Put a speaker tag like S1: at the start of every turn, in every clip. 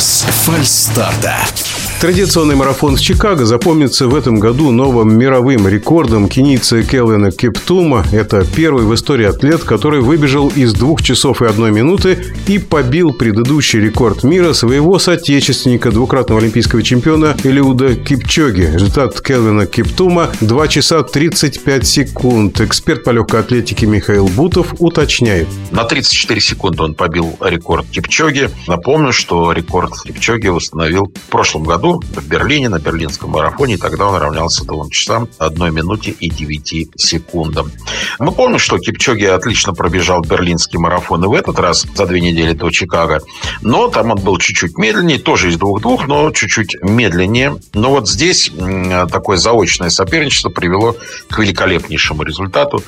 S1: Без фальстарта.
S2: Традиционный марафон в Чикаго запомнится в этом году новым мировым рекордом кенийца Келвина Кептума. Это первый в истории атлет, который выбежал из двух часов и одной минуты и побил предыдущий рекорд мира своего соотечественника, двукратного олимпийского чемпиона Элиуда Кипчоги. Результат Келвина Кептума – 2 часа 35 секунд. Эксперт по легкой атлетике Михаил Бутов уточняет.
S3: На 34 секунды он побил рекорд Кипчоги. Напомню, что рекорд Кипчоги установил в прошлом году в Берлине, на берлинском марафоне. И тогда он равнялся двум часам, одной минуте и девяти секундам. Мы помним, что Кипчоги отлично пробежал берлинский марафон и в этот раз за две недели до Чикаго. Но там он был чуть-чуть медленнее, тоже из двух-двух, но чуть-чуть медленнее. Но вот здесь такое заочное соперничество привело к великолепнейшему результату.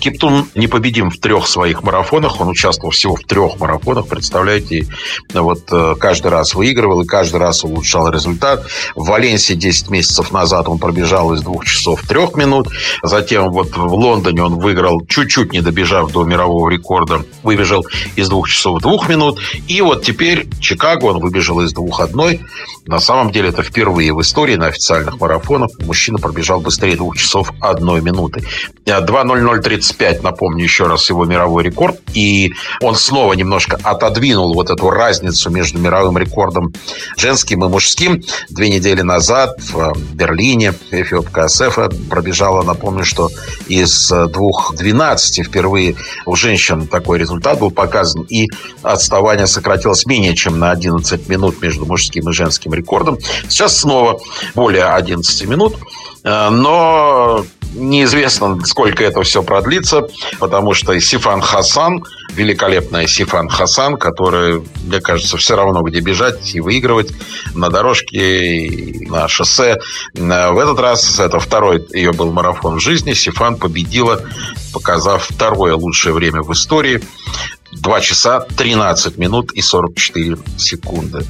S3: Киптун непобедим в трех своих марафонах. Он участвовал всего в трех марафонах. Представляете, вот э, каждый раз выигрывал и каждый раз улучшал результат результат. В Валенсии 10 месяцев назад он пробежал из 2 часов 3 минут. Затем вот в Лондоне он выиграл, чуть-чуть не добежав до мирового рекорда, выбежал из 2 часов 2 минут. И вот теперь Чикаго он выбежал из 2-1. На самом деле это впервые в истории на официальных марафонах мужчина пробежал быстрее 2 часов 1 минуты. 2.0035, напомню еще раз, его мировой рекорд. И он снова немножко отодвинул вот эту разницу между мировым рекордом женским и мужским. Две недели назад в Берлине эфиопка Асефа пробежала, напомню, что из 2.12 впервые у женщин такой результат был показан. И отставание сократилось менее чем на 11 минут между мужским и женским рекордом. Сейчас снова более 11 минут. Э, но Неизвестно, сколько это все продлится, потому что Сифан Хасан, великолепная Сифан Хасан, которая, мне кажется, все равно где бежать и выигрывать на дорожке, на шоссе. В этот раз, это второй ее был марафон в жизни, Сифан победила, показав второе лучшее время в истории. 2 часа 13 минут и 44 секунды.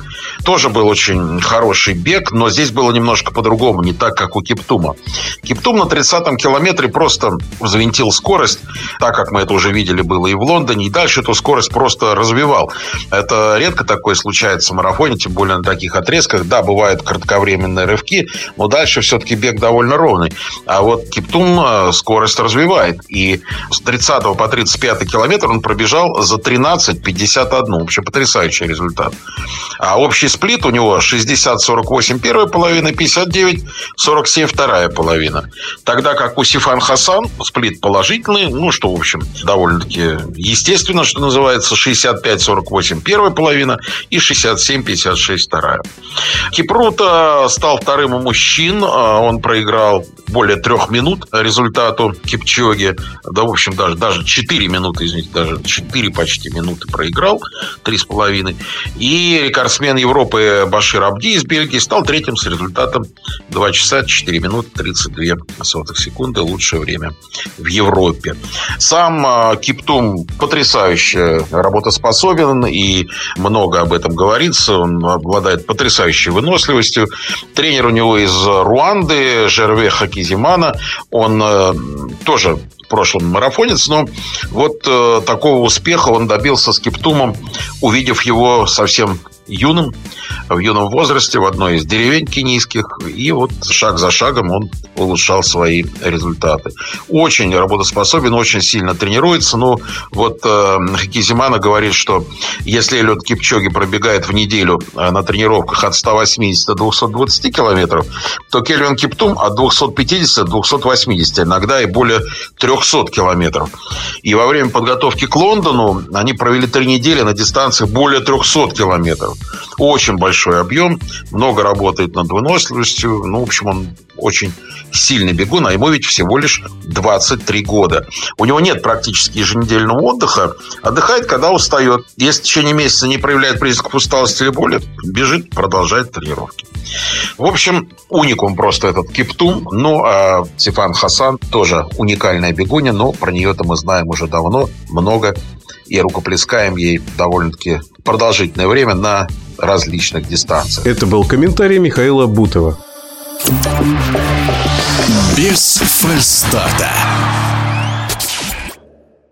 S3: Тоже был очень хороший бег, но здесь было немножко по-другому, не так, как у Киптума. Киптум на 30-м километре просто взвинтил скорость, так как мы это уже видели было и в Лондоне, и дальше эту скорость просто развивал. Это редко такое случается в марафоне, тем более на таких отрезках. Да, бывают кратковременные рывки, но дальше все-таки бег довольно ровный. А вот Киптум э, скорость развивает. И с 30 по 35 километр он пробежал за 13-51. Вообще потрясающий результат. А общий сплит у него 60-48 первая половина, 59-47 вторая половина. Тогда как у Сифан Хасан сплит положительный, ну, что, в общем, довольно-таки естественно, что называется, 65-48 первая половина и 67-56 вторая. Кипрута стал вторым у мужчин. А он проиграл более трех минут результату Кипчоги. Да, в общем, даже, даже 4 минуты, извините, даже 4 почти минуты проиграл, 3,5. И рекордсмен Европы Башир Абди из Бельгии стал третьим с результатом 2 часа 4 минуты 32 сотых секунды. Лучшее время в Европе. Сам а, Киптум потрясающе работоспособен и много об этом говорится. Он обладает потрясающей выносливостью. Тренер у него из Руанды, Жерве Хакизимана. Он э, тоже прошлом марафонец, но вот э, такого успеха он добился с Киптумом, увидев его совсем юным, в юном возрасте в одной из деревень кенийских. И вот шаг за шагом он улучшал свои результаты. Очень работоспособен, очень сильно тренируется. Ну, вот э, Кизимана говорит, что если Эллиот Кипчоги пробегает в неделю э, на тренировках от 180 до 220 километров, то Кельвин Киптум от 250 до 280, иногда и более 300 километров. И во время подготовки к Лондону они провели три недели на дистанции более 300 километров. Очень большой объем, много работает над выносливостью. Ну, в общем, он очень сильный бегун, а ему ведь всего лишь 23 года. У него нет практически еженедельного отдыха. Отдыхает, когда устает. Если в течение месяца не проявляет признаков усталости или боли, бежит, продолжает тренировки. В общем, уникум просто этот Киптум. Ну, а Сифан Хасан тоже уникальная бегуня, но про нее-то мы знаем уже давно, много, и рукоплескаем ей довольно-таки продолжительное время на различных дистанциях.
S2: Это был комментарий Михаила Бутова.
S1: Без фальстарта.